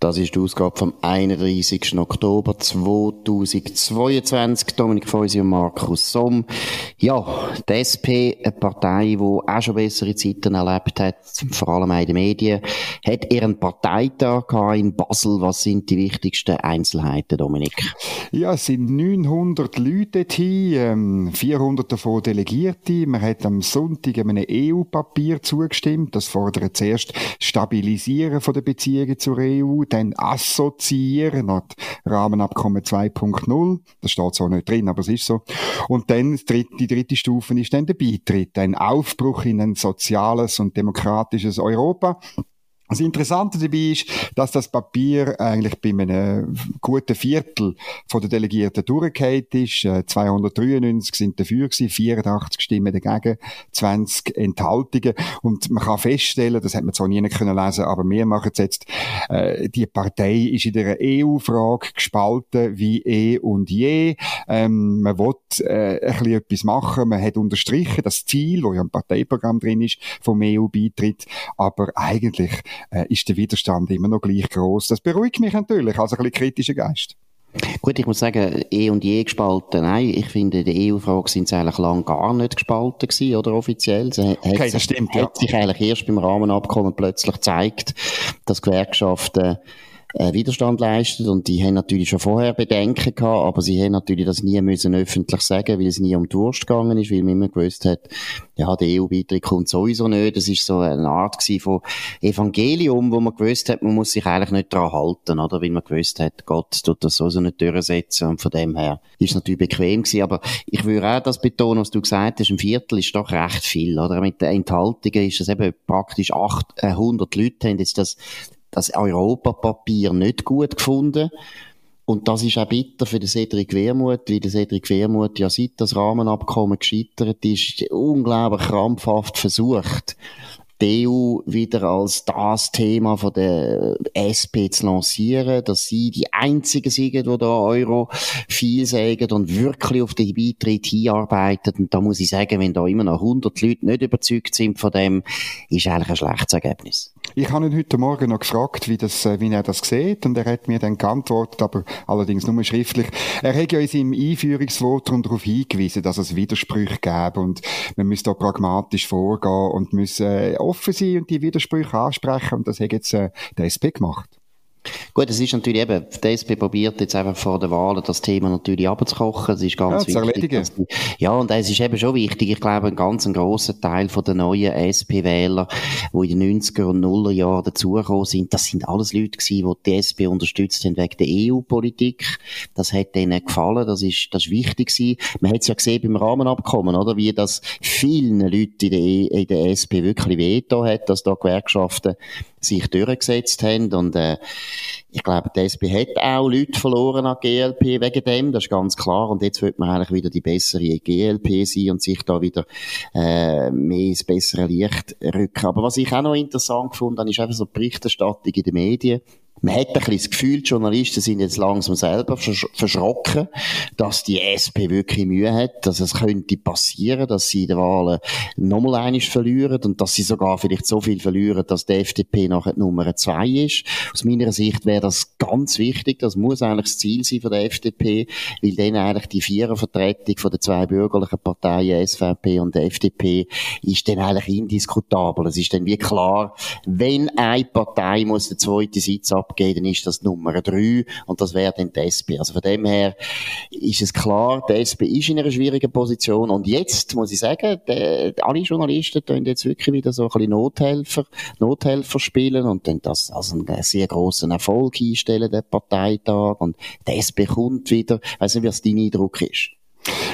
Das ist die Ausgabe vom 31. Oktober 2022. Dominik Feusi und Markus Somm. Ja, die SP, eine Partei, die auch schon bessere Zeiten erlebt hat, vor allem in den Medien, hat ihren Parteitag in Basel. Was sind die wichtigsten Einzelheiten, Dominik? Ja, es sind 900 Leute hier, 400 ähm, davon Delegierte. Man hat am Sonntag einem EU-Papier zugestimmt. Das fordert zuerst Stabilisieren der Beziehungen zur EU dann assoziieren, nach Rahmenabkommen 2.0. Das steht so nicht drin, aber es ist so. Und dann die dritte Stufe ist dann der Beitritt, ein Aufbruch in ein soziales und demokratisches Europa. Das Interessante dabei ist, dass das Papier eigentlich bei einem guten Viertel von den Delegierten durchgefallen ist. 293 äh, sind dafür gewesen, 84 Stimmen dagegen, 20 Enthaltungen. Und man kann feststellen, das hat man zwar nie können lesen, aber wir machen es jetzt, äh, die Partei ist in der EU-Frage gespalten wie eh und je. Ähm, man will äh, ein etwas machen. Man hat unterstrichen das Ziel, wo ja im Parteiprogramm drin ist, vom EU-Beitritt. Aber eigentlich äh, ist der Widerstand immer noch gleich groß. Das beruhigt mich natürlich, also ein bisschen kritischer Geist. Gut, ich muss sagen, eh und je gespalten. Nein, ich finde, in der EU-Frage sind sie eigentlich lang gar nicht gespalten gewesen, oder offiziell. Sie okay, das stimmt, ja. Hat sich eigentlich erst beim Rahmenabkommen plötzlich gezeigt, dass Gewerkschaften äh, Widerstand leistet und die haben natürlich schon vorher Bedenken gehabt, aber sie haben natürlich das nie müssen öffentlich sagen, weil es nie um die Wurst gegangen ist, weil man immer gewusst hat, ja, der EU-Beitritt kommt sowieso nicht. Das ist so eine Art von Evangelium, wo man gewusst hat, man muss sich eigentlich nicht daran halten, oder? Weil man gewusst hat, Gott tut das sowieso nicht durchsetzen und von dem her ist es natürlich bequem gewesen. Aber ich würde auch das betonen, was du gesagt hast, ein Viertel ist doch recht viel, oder? Mit den Enthaltungen ist es eben praktisch 800 Leute haben jetzt das das Europapapier nicht gut gefunden. Und das ist auch bitter für den Cedric Wermuth, weil der Cedric Wermuth ja seit das Rahmenabkommen gescheitert ist, unglaublich krampfhaft versucht, die EU wieder als das Thema von der SP zu lancieren, dass sie die einzigen sind, die da Euro viel sagen und wirklich auf den Beitritt hinarbeiten. Und da muss ich sagen, wenn da immer noch 100 Leute nicht überzeugt sind von dem, ist eigentlich ein schlechtes Ergebnis. Ich habe ihn heute Morgen noch gefragt, wie, das, äh, wie er das sieht, und er hat mir dann geantwortet, aber allerdings nur schriftlich. Er hat ja in seinem Einführungsvotum darauf hingewiesen, dass es Widersprüche gäbe und man müsse da pragmatisch vorgehen und müsse äh, offen sein und die Widersprüche ansprechen und das hat jetzt äh, der SP gemacht. Gut, es ist natürlich eben, die SP probiert jetzt einfach vor der Wahl das Thema natürlich abzukochen. Das ist ganz ja, wichtig. Die, ja, und es ist eben schon wichtig. Ich glaube, ein ganz ein grosser Teil von den neuen SP-Wähler, die in den 90er und 0er Jahren dazugekommen sind, das sind alles Leute gewesen, die die SP unterstützt haben wegen der EU-Politik. Das hat denen gefallen. Das ist, das ist wichtig gewesen. Man hat es ja gesehen beim Rahmenabkommen, oder? Wie das vielen Leuten in der, e, in der SP wirklich veto hat, dass da Gewerkschaften sich durchgesetzt haben. Und äh, ich glaube, die SP hat auch Leute verloren an GLP wegen dem, das ist ganz klar. Und jetzt wird man eigentlich wieder die bessere GLP sein und sich da wieder äh, mehr ins bessere Licht rücken. Aber was ich auch noch interessant gefunden habe, ist einfach so die Berichterstattung in den Medien man hat ein bisschen das Gefühl, die Journalisten sind jetzt langsam selber verschrocken, dass die SP wirklich Mühe hat, dass es könnte passieren, dass sie die Wahlen nochmal einig verlieren und dass sie sogar vielleicht so viel verlieren, dass die FDP nachher Nummer zwei ist. Aus meiner Sicht wäre das ganz wichtig. Das muss eigentlich das Ziel sein von der FDP, weil dann eigentlich die Vierervertretung von den zwei bürgerlichen Parteien, SVP und FDP, ist dann eigentlich indiskutabel. Es ist dann wie klar, wenn eine Partei muss den zweiten Sitz abgeben, dann ist das Nummer drei und das wäre dann die SP. Also von dem her ist es klar, die SP ist in einer schwierigen Position und jetzt muss ich sagen, die, alle Journalisten tun jetzt wirklich wieder so ein bisschen Nothelfer, Nothelfer spielen und dann das als einen sehr grossen Erfolg einstellen, der Parteitag und die SP kommt wieder. Ich weiss nicht, was dein Eindruck ist.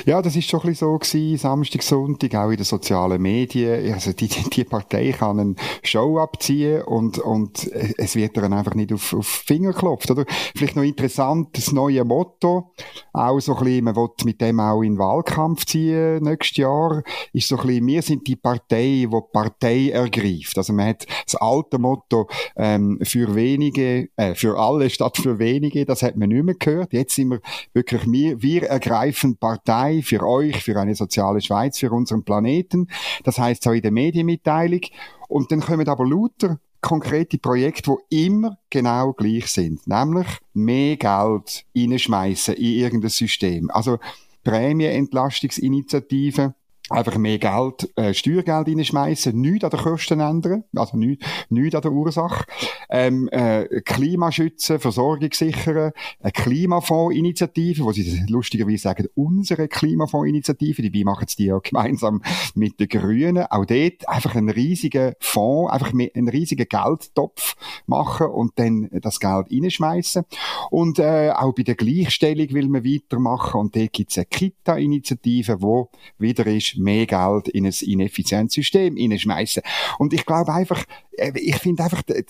Ja, das ist schon ein bisschen so gewesen, Samstag, Sonntag, auch in den sozialen Medien. Also die, die Partei kann eine Show abziehen und, und es wird dann einfach nicht auf, auf Finger geklopft, oder? Vielleicht noch interessant, das neue Motto, auch so ein bisschen, man will mit dem auch in den Wahlkampf ziehen nächstes Jahr, ist so ein bisschen, wir sind die Partei, die Partei ergreift. Also man hat das alte Motto, ähm, für wenige, äh, für alle statt für wenige, das hat man nicht mehr gehört. Jetzt sind wir wirklich, wir, wir ergreifen Partei für euch, für eine soziale Schweiz, für unseren Planeten. Das heißt auch in der Medienmitteilung. Und dann kommen aber lauter konkrete Projekte, die immer genau gleich sind. Nämlich mehr Geld reinschmeißen in irgendein System. Also Prämienentlastungsinitiativen, einfach mehr Geld, äh, Steuergeld reinschmeißen, nichts an der Kosten ändern, also nichts, nichts an der Ursache, ähm, äh, Klimaschützen, Versorgung sichern, eine Klimafondsinitiative, wo sie lustigerweise sagen, unsere Klimafondsinitiative, dabei machen sie die ja gemeinsam mit den Grünen, auch dort einfach einen riesigen Fonds, einfach einen riesigen Geldtopf machen und dann das Geld reinschmeißen und äh, auch bei der Gleichstellung will man weitermachen und dort gibt es eine Kita-Initiative, wo wieder ist, mehr Geld in ein ineffizientes System hineinschmeißen. Und ich glaube einfach, äh, ich finde einfach, die äh,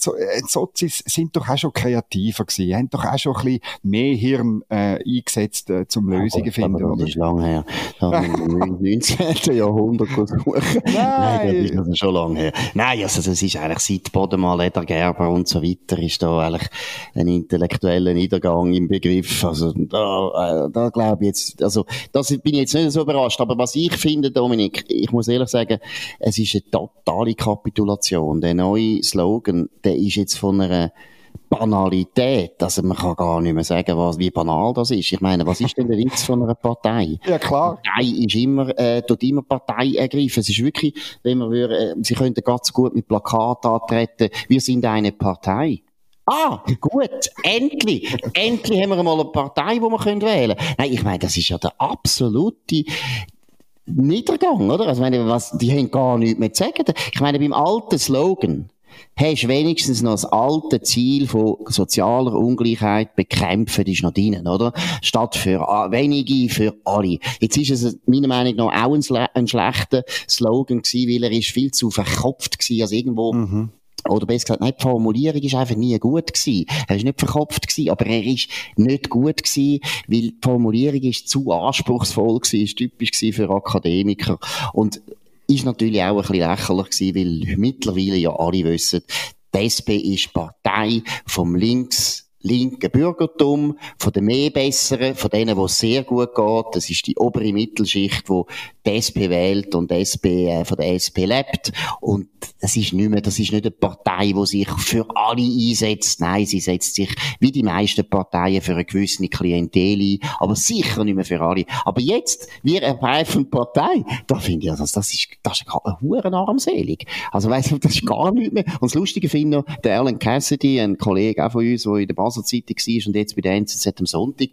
Sozis sind doch auch schon kreativer gewesen, haben doch auch schon ein bisschen mehr Hirn äh, eingesetzt, äh, zum Lösungen ja, finden. Aber das ist lange her. Da haben wir im 19. Jahrhundert gesucht. Nein. Nein, das ist also schon lange her. Nein, also das ist eigentlich seit Bodemal, Leder Gerber und so weiter, ist da eigentlich ein intellektueller Niedergang im Begriff. Also da, äh, da glaube ich jetzt, also das bin ich jetzt nicht so überrascht, aber was ich finde, Dominik, ich muss ehrlich sagen, es ist eine totale Kapitulation. Der neue Slogan, der ist jetzt von einer Banalität, also man kann gar nicht mehr sagen, was, wie banal das ist. Ich meine, was ist denn der Witz von einer Partei? Ja, klar. Partei ist immer, äh, tut immer Partei ergreifen. Es ist wirklich, wenn man würde, äh, sie könnten ganz gut mit Plakat antreten, wir sind eine Partei. Ah, gut, endlich, endlich haben wir mal eine Partei, die wir wählen können. Nein, ich meine, das ist ja der absolute, Niedergang, oder? Also, meine, was, die haben gar nichts mehr zu sagen. Ich meine, beim alten Slogan, hast du wenigstens noch das alte Ziel von sozialer Ungleichheit bekämpfen, ist noch drin, oder? Statt für wenige, für alle. Jetzt ist es meiner Meinung nach auch ein, ein schlechter Slogan gewesen, weil er ist viel zu verkopft gewesen, also irgendwo mhm oder besser gesagt, nein, die Formulierung ist einfach nie gut gewesen. Er ist nicht verkopft gewesen, aber er ist nicht gut gewesen, weil die Formulierung ist zu anspruchsvoll gewesen, ist typisch gewesen für Akademiker. Und ist natürlich auch ein bisschen lächerlich gewesen, weil mittlerweile ja alle wissen, die SP ist Partei vom Links linken Bürgertum, von den mehr Besseren, von denen, wo es sehr gut geht. Das ist die obere Mittelschicht, wo die SP wählt und die SP äh, von der SP lebt. Und das ist nicht mehr, das ist nicht eine Partei, die sich für alle einsetzt. Nein, sie setzt sich wie die meisten Parteien für eine gewisse Klientel ein, aber sicher nicht mehr für alle. Aber jetzt, wir ergreifen Partei, da finde ich, also, das ist, das ist eine hure armselig. Also, weißt du, das ist gar nicht mehr. Und das Lustige finde ich, der Alan Cassidy, ein Kollege auch von uns, der in der Basel Zeitung war und jetzt bei der NZZ am Sonntag,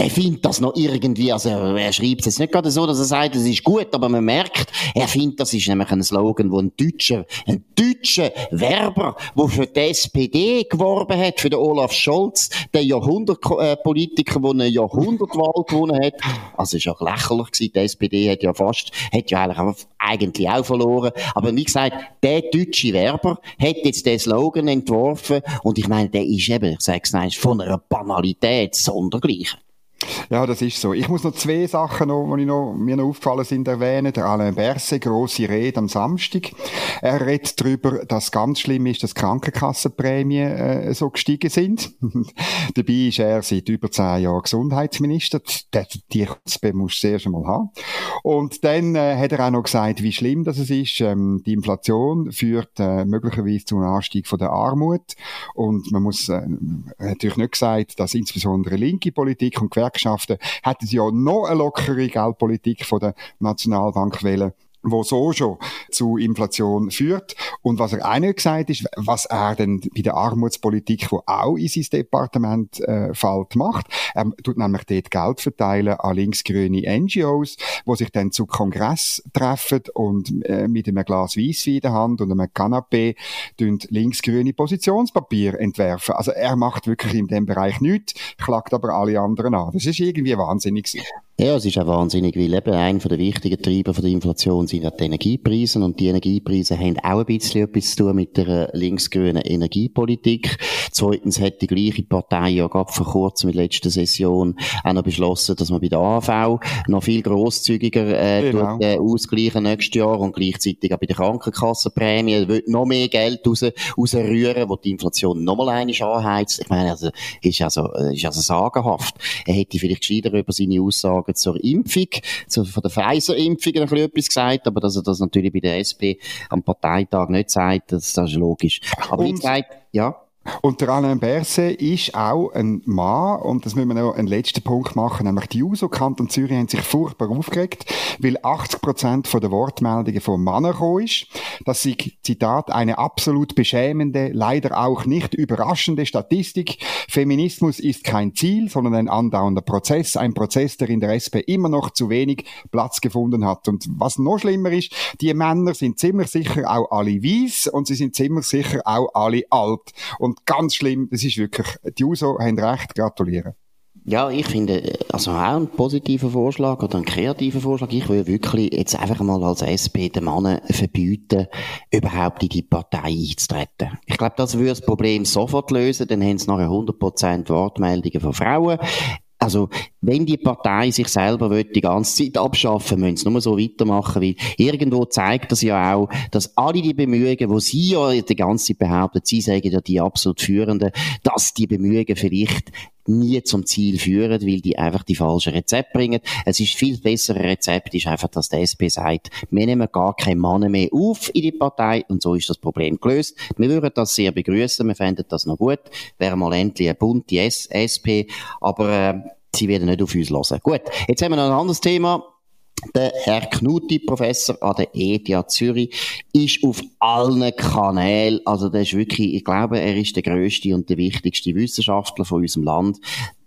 der findet das noch irgendwie, also er schreibt es jetzt nicht gerade so, dass er sagt, es ist gut, aber man merkt, er findet, das ist nämlich ein Slogan, wo ein deutscher, ein deutscher Werber, der für die SPD geworben hat, für den Olaf Scholz, der Jahrhundertpolitiker, der eine Jahrhundertwahl gewonnen hat. Also ist auch lächerlich gewesen, die SPD hat ja fast, hat ja eigentlich, eigentlich auch verloren. Aber wie gesagt, der deutsche Werber hat jetzt den Slogan entworfen und ich meine, der ist eben, ich sag's nein, von einer Banalität sondergleichen. Ja, das ist so. Ich muss noch zwei Sachen, noch, die noch, mir noch aufgefallen sind, erwähnen. Der Alain Berset, grosse Rede am Samstag. Er redet darüber, dass ganz schlimm ist, dass Krankenkassenprämien äh, so gestiegen sind. Dabei ist er seit über zehn Jahren Gesundheitsminister. Die, Kutzbe musst du zuerst einmal haben. Und dann äh, hat er auch noch gesagt, wie schlimm das ist. Ähm, die Inflation führt äh, möglicherweise zu einem Anstieg von der Armut. Und man muss äh, natürlich nicht gesagt, dass insbesondere linke Politik und Gewerkschaften Gewerkschaften hätten sie ja noch eine lockere Geldpolitik von der Nationalbank wählen wo so schon zu Inflation führt. Und was er auch nicht gesagt ist, was er denn bei der Armutspolitik, wo auch in sein Departement äh, fällt, macht. Er tut nämlich dort Geld verteilen an linksgrüne NGOs, wo sich dann zu Kongress treffen und äh, mit einem Glas Weisswein in der Hand und einem Kanapé linksgrüne Positionspapier entwerfen. Also er macht wirklich in dem Bereich nichts, klagt aber alle anderen an. Das ist irgendwie wahnsinnig. Ja, es ist auch wahnsinnig, weil eben einer der wichtigen Treiber der Inflation sind ja die Energiepreise und die Energiepreise haben auch ein bisschen etwas zu tun mit der linksgrünen Energiepolitik. Zweitens hat die gleiche Partei ja gerade vor kurzem mit letzter Session auch noch beschlossen, dass man bei der AV noch viel grosszügiger äh, genau. tut, äh, ausgleichen nächstes Jahr und gleichzeitig auch bei der Krankenkassenprämie wird noch mehr Geld raus, rausrühren, wo die Inflation nochmal einmal anheizt. Ich meine, also ist also äh, ist also sagenhaft. Er hätte vielleicht gescheiter über seine Aussagen Fragen zur Impfung, zu, von der Pfizer-Impfung noch etwas gesagt, aber dass er das natürlich bei der SP am Parteitag nicht sagt, das, das ist logisch. Aber wie gesagt, ja. Und der Alain Berset ist auch ein Mann, und das müssen wir noch einen letzten Punkt machen, nämlich die JUSO Kanton Zürich haben sich furchtbar aufgeregt, weil 80 Prozent der Wortmeldungen von Männern gekommen ist. Das ist, Zitat, eine absolut beschämende, leider auch nicht überraschende Statistik. Feminismus ist kein Ziel, sondern ein andauernder Prozess, ein Prozess, der in der SP immer noch zu wenig Platz gefunden hat. Und was noch schlimmer ist, die Männer sind ziemlich sicher auch alle weiss und sie sind ziemlich sicher auch alle alt. Und ganz schlimm, das ist wirklich, die USO haben recht, gratulieren. Ja, ich finde, also auch ein positiver Vorschlag oder ein kreativer Vorschlag. Ich will wirklich jetzt einfach mal als SP den Männern verbieten, überhaupt in die Partei einzutreten. Ich glaube, das würde das Problem sofort lösen, dann haben sie nachher 100% Wortmeldungen von Frauen. Also, wenn die Partei sich selber will, die ganze Zeit abschaffen, müssen sie nur so weitermachen, weil irgendwo zeigt das ja auch, dass alle die Bemühungen, wo sie ja die ganze Zeit behaupten, sie sagen ja die absolut Führenden, dass die Bemühungen vielleicht nie zum Ziel führen, weil die einfach die falschen Rezepte bringen. Es ist viel bessere Rezept, ist einfach, dass der SP sagt, wir nehmen gar keine Männer mehr auf in die Partei und so ist das Problem gelöst. Wir würden das sehr begrüßen, wir fänden das noch gut. Wäre mal endlich eine bunte SP, aber äh, sie werden nicht auf uns hören. Gut, jetzt haben wir noch ein anderes Thema. Der Herr Knuti, Professor an der ETH Zürich, ist auf allen Kanälen, also der ist wirklich, ich glaube, er ist der größte und der wichtigste Wissenschaftler von unserem Land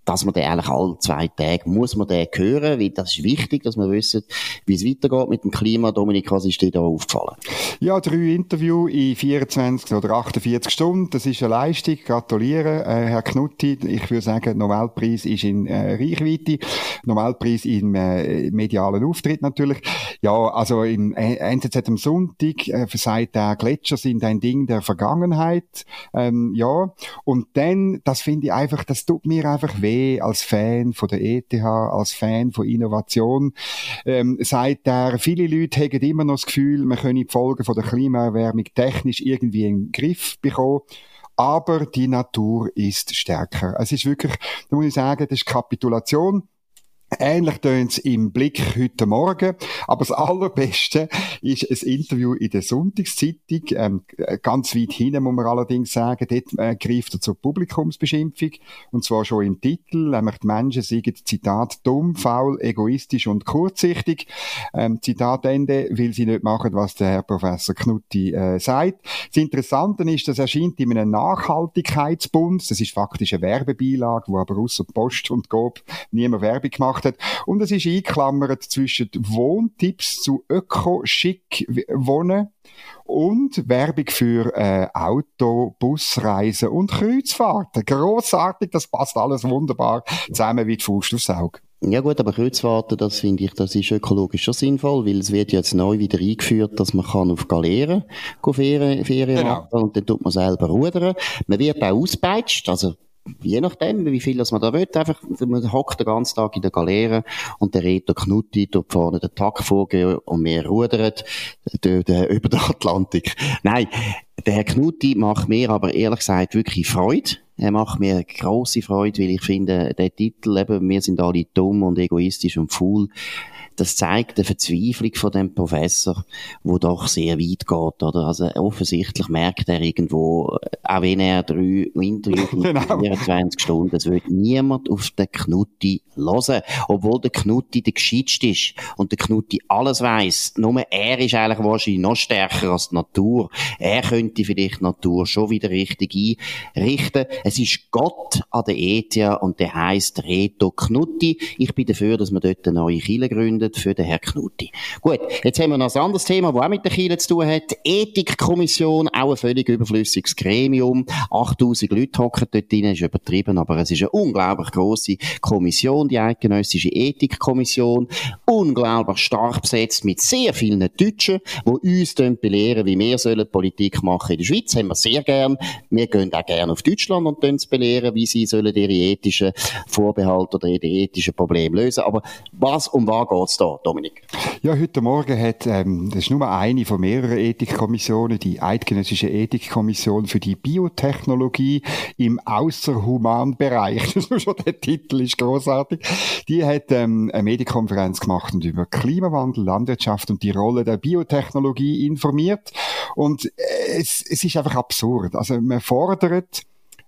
dass man den eigentlich alle zwei Tage muss man den hören, weil das ist wichtig, dass man wissen, wie es weitergeht mit dem Klima. Dominik, was ist dir da aufgefallen? Ja, drei Interviews in 24 oder 48 Stunden, das ist eine Leistung. Gratuliere, äh, Herr Knutti. Ich würde sagen, Nobelpreis ist in äh, Reichweite, Nobelpreis im äh, medialen Auftritt natürlich. Ja, also im NZZ am Sonntag äh, sagt der Gletscher sind ein Ding der Vergangenheit. Ähm, ja, und dann, das finde ich einfach, das tut mir einfach weh als Fan von der ETH, als Fan von Innovation, ähm, sagt er, viele Leute haben immer noch das Gefühl, man könne die Folgen von der Klimaerwärmung technisch irgendwie in den Griff bekommen aber die Natur ist stärker. Es ist wirklich, da muss ich sagen, das ist Kapitulation. Ähnlich tönt es im Blick heute Morgen. Aber das Allerbeste ist ein Interview in der Sonntagszeitung. Ähm, ganz weit hinten muss man allerdings sagen, dort äh, greift er zur Publikumsbeschimpfung. Und zwar schon im Titel, nämlich die Menschen sagen, Zitat, dumm, faul, egoistisch und kurzsichtig. Ähm, Zitat Ende, will sie nicht machen, was der Herr Professor Knutti äh, sagt. Das Interessante ist, das erscheint in einem Nachhaltigkeitsbund. Das ist faktisch eine Werbebeilage, wo aber außer Post und Gob niemand Werbung gemacht gemacht hat. Und es ist eingeklammert zwischen Wohntipps zu öko-schick Wohnen und Werbung für äh, Auto, Busreisen und Kreuzfahrten. Grossartig, das passt alles wunderbar zusammen wie die Faust aufs Auge. Ja gut, aber Kreuzfahrten, das finde ich, das ist ökologisch schon sinnvoll, weil es wird jetzt neu wieder eingeführt, dass man kann auf Galeeren Ferien, Ferien genau. machen und dann tut man selber rudern. Man wird auch auspeitscht, also je nachdem, wie viel das man da will, einfach, man hockt den ganzen Tag in der Galeere und der Reto Knutti dort vorne den Tag vorgehen und wir rudern über den Atlantik. Nein, der Herr Knutti macht mir aber ehrlich gesagt wirklich Freude. Er macht mir große Freude, weil ich finde, der Titel eben, wir sind alle dumm und egoistisch und faul, das zeigt eine Verzweiflung von dem Professor, wo doch sehr weit geht, oder? Also offensichtlich merkt er irgendwo, auch wenn er drei Interviews genau. 24 Stunden, es wird niemand auf den Knutti hören, obwohl der Knutti der gescheitste ist und der Knutti alles weiß. Nur er ist eigentlich wahrscheinlich noch stärker als die Natur. Er könnte vielleicht die Natur schon wieder richtig einrichten. Es ist Gott an der ETH und der heißt Reto Knutti. Ich bin dafür, dass wir dort eine neue Kirche gründen gegründet für den Herrn Knutti. Gut, jetzt haben wir noch ein anderes Thema, das auch mit der Kirche zu tun hat. Ethikkommission, auch ein völlig überflüssiges Gremium. 8000 Leute hocken dort drin, ist übertrieben, aber es ist eine unglaublich grosse Kommission, die Eidgenössische Ethikkommission. Unglaublich stark besetzt mit sehr vielen Deutschen, die uns belehren, wie wir sollen Politik machen in der Schweiz. Haben wir sehr gern. Wir gehen auch gerne auf Deutschland und belehren, wie sie sollen ihre ethischen Vorbehalte oder ihre ethischen Probleme lösen. Aber was, um was geht's da, Dominik? Ja, heute Morgen hat, ähm, das ist nur eine von mehreren Ethikkommissionen, die Eidgenössische Ethikkommission für die Biotechnologie im Außerhumanbereich. Das ist schon der Titel ist großartig. Die hat ähm, eine Medienkonferenz gemacht und über Klimawandel, Landwirtschaft und die Rolle der Biotechnologie informiert. Und äh, es, es ist einfach absurd. Also man fordert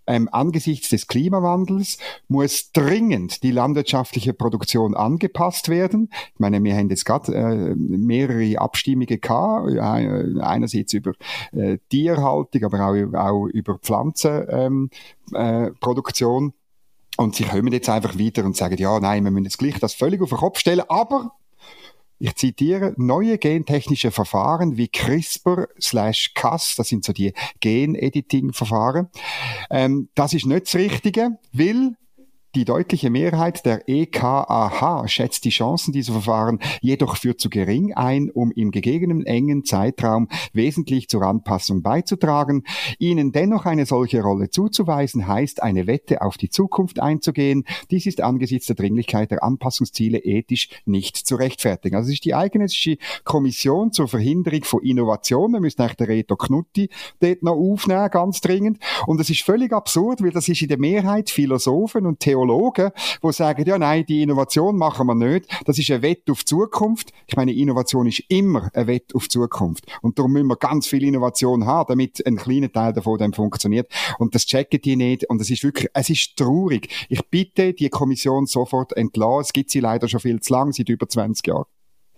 ähm, angesichts des Klimawandels muss dringend die landwirtschaftliche Produktion angepasst werden. Ich meine, wir haben jetzt gerade äh, mehrere Abstimmungen gehabt, einerseits über äh, Tierhaltung, aber auch, auch über Pflanzenproduktion. Ähm, äh, und sie kommen jetzt einfach weiter und sagen, ja, nein, wir müssen jetzt gleich das völlig auf den Kopf stellen, aber ich zitiere, neue gentechnische Verfahren wie CRISPR slash Cas, das sind so die Gen-Editing-Verfahren, ähm, das ist nicht das Richtige, weil die deutliche Mehrheit der EKAH schätzt die Chancen dieser Verfahren jedoch für zu gering ein, um im gegebenen engen Zeitraum wesentlich zur Anpassung beizutragen. Ihnen dennoch eine solche Rolle zuzuweisen, heißt eine Wette auf die Zukunft einzugehen. Dies ist angesichts der Dringlichkeit der Anpassungsziele ethisch nicht zu rechtfertigen. Also es ist die eigentliche Kommission zur Verhinderung von Innovation. Wir müssen eigentlich den Reto Knutti dort noch aufnehmen, ganz dringend. Und es ist völlig absurd, weil das ist in der Mehrheit Philosophen und Theologen Virologen, die sagen, ja nein, die Innovation machen wir nicht. Das ist ein Wett auf Zukunft. Ich meine, Innovation ist immer ein Wett auf Zukunft. Und darum müssen wir ganz viel Innovation haben, damit ein kleiner Teil davon dann funktioniert. Und das checken die nicht. Und es ist wirklich, es ist traurig. Ich bitte die Kommission sofort entlassen. Es gibt sie leider schon viel zu lang, seit über 20 Jahren.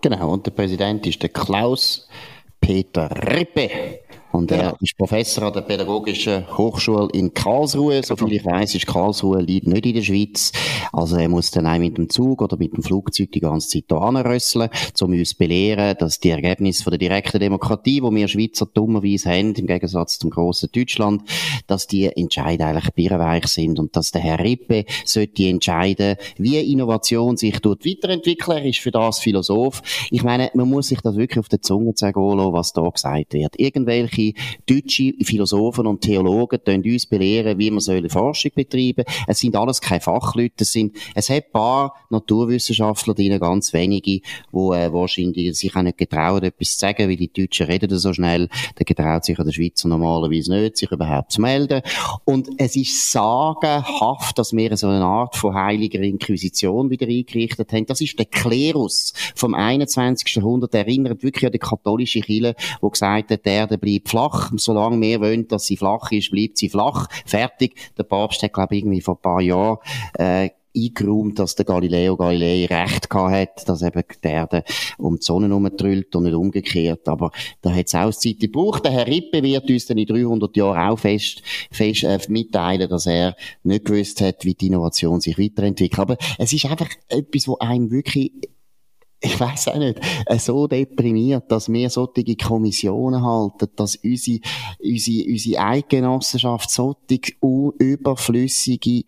Genau. Und der Präsident ist der Klaus Peter Rippe. Und er ja. ist Professor an der Pädagogischen Hochschule in Karlsruhe. Soviel ich weiß, ist Karlsruhe liegt nicht in der Schweiz. Also er muss dann auch mit dem Zug oder mit dem Flugzeug die ganze Zeit hier anrösseln, um uns zu belehren, dass die Ergebnisse von der direkten Demokratie, die wir Schweizer dummerweise haben, im Gegensatz zum grossen Deutschland, dass die Entscheide eigentlich birrenweich sind und dass der Herr Rippe sollte entscheiden, wie Innovation sich dort weiterentwickeln. Er ist für das Philosoph. Ich meine, man muss sich das wirklich auf der Zunge zeigen lassen, was da gesagt wird. Irgendwelche deutsche Philosophen und Theologen die uns belehren, wie man Forschung betreiben soll. Es sind alles keine Fachleute, es sind, es hat ein paar Naturwissenschaftler drin, ganz wenige, die äh, wahrscheinlich sich auch nicht getrauen, etwas zu sagen, weil die Deutschen reden so schnell, da getraut sich der Schweizer normalerweise nicht, sich überhaupt zu melden. Und es ist sagenhaft, dass wir so eine Art von heiliger Inquisition wieder eingerichtet haben. Das ist der Klerus vom 21. Jahrhundert, der erinnert wirklich an die katholische Kirche, wo gesagt hat, der Erde bleibt flach. Solange wir wollen, dass sie flach ist, bleibt sie flach. Fertig. Der Papst hat, glaube ich, irgendwie vor ein paar Jahren äh, eingeräumt, dass der Galileo Galilei recht gehabt hat, dass eben die Erde um die Sonne herumtrüllt und nicht umgekehrt. Aber da hat es auch Zeit gebraucht. Der Herr Rippe wird uns dann in 300 Jahren auch fest, fest äh, mitteilen, dass er nicht gewusst hat, wie die Innovation sich weiterentwickelt. Aber es ist einfach etwas, wo einem wirklich ich weiß auch nicht, äh, so deprimiert, dass wir solche Kommissionen halten, dass unsere, unsere, unsere Eidgenossenschaft solche überflüssige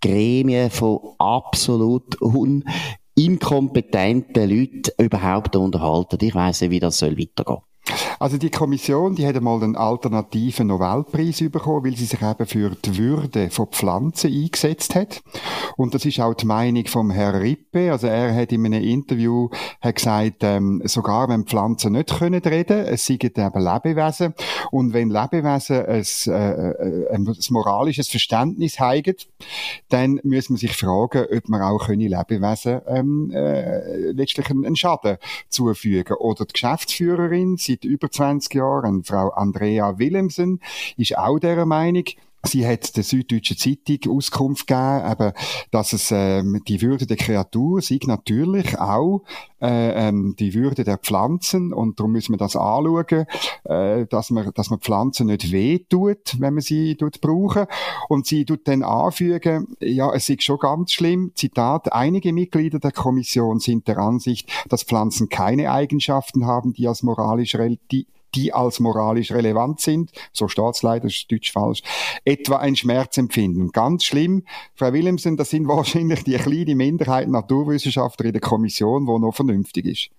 Gremien von absolut un inkompetenten Leuten überhaupt unterhalten. Ich weiss nicht, wie das soll weitergehen. Also die Kommission, die hat einmal einen alternativen Nobelpreis bekommen, weil sie sich eben für die Würde von Pflanzen eingesetzt hat. Und das ist auch die Meinung vom Herrn Rippe. Also er hat in einem Interview hat gesagt, ähm, sogar wenn Pflanzen nicht können reden, es seien eben Lebewesen. Und wenn Lebewesen ein, äh, äh, ein moralisches Verständnis haben, dann muss man sich fragen, ob man auch können Lebewesen ähm, äh, letztlich einen Schaden zufügen. Oder die Geschäftsführerin seit über 20 Jahren, Frau Andrea Willemsen, ist auch der Meinung, Sie hat der Süddeutschen Zeitung Auskunft gegeben, eben, dass es ähm, die Würde der Kreatur sei natürlich auch äh, ähm, die Würde der Pflanzen und darum müssen wir das anschauen, äh, dass man dass man Pflanzen nicht wehtut, wenn man sie tut brauchen und sie tut dann anfügen, ja es ist schon ganz schlimm. Zitat: Einige Mitglieder der Kommission sind der Ansicht, dass Pflanzen keine Eigenschaften haben, die als moralisch die die als moralisch relevant sind, so leider, ist deutsch falsch, etwa ein Schmerzempfinden. Ganz schlimm, Frau Willemsen, das sind wahrscheinlich die kleine Minderheit Naturwissenschaftler in der Kommission, die noch vernünftig ist.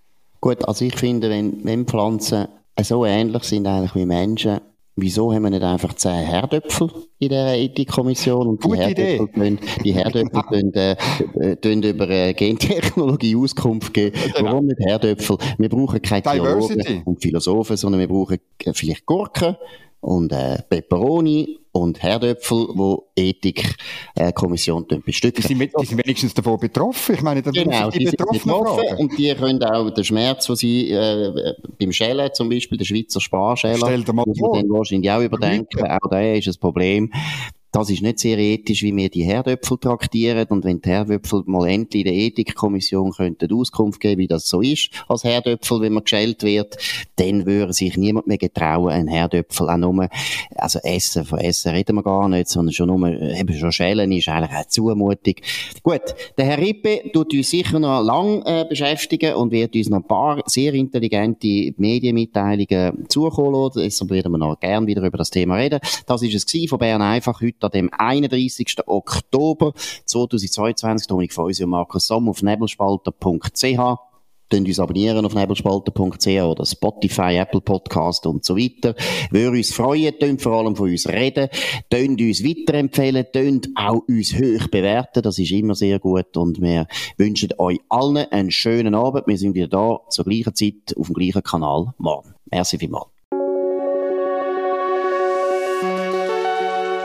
Gut, also ich finde, wenn, wenn Pflanzen so ähnlich sind eigentlich wie Menschen, wieso haben wir nicht einfach zehn Herdöpfel in der Ethikkommission und die Herdöpfel, können, die Herdöpfel können, äh, äh, über äh, Gentechnologie Auskunft geben. Genau. Warum nicht Herdöpfel? Wir brauchen keine Theologen und Philosophen, sondern wir brauchen äh, vielleicht Gurken und äh, Peperoni und Herdöpfel, wo Ethikkommission äh, bestücken. Die sind, die sind wenigstens davon betroffen. Ich meine, da genau, die, die betroffen fragen. und die können auch den Schmerz, den sie äh, beim Schälen zum Beispiel, der Schweizer Sparschäler, muss man dann wahrscheinlich auch überdenken. Auch da ist ein Problem das ist nicht sehr ethisch, wie wir die Herdöpfel traktieren. Und wenn die Herdöpfel mal endlich in der Ethikkommission könnten Auskunft geben, wie das so ist, als Herdöpfel, wenn man geschält wird, dann würde sich niemand mehr getrauen, einen Herdöpfel auch nur, also essen, von essen reden wir gar nicht, sondern schon nur, eben schon schälen ist eigentlich eine Zumutung. Gut, der Herr Rippe tut uns sicher noch lang äh, beschäftigen und wird uns noch ein paar sehr intelligente Medienmitteilungen zukommen lassen. Deshalb werden wir noch gern wieder über das Thema reden. Das ist es von Bern einfach heute heute an dem 31. Oktober 2022. Dominik Feusi und Markus Somm auf nebelspalter.ch. Könnt uns abonnieren auf nebelspalter.ch oder Spotify, Apple Podcast und so weiter. Würde uns freuen, könnt vor allem von uns reden, könnt uns weiterempfehlen, könnt auch uns hoch bewerten, das ist immer sehr gut und wir wünschen euch allen einen schönen Abend. Wir sind wieder da zur gleichen Zeit auf dem gleichen Kanal morgen. Merci vielmals.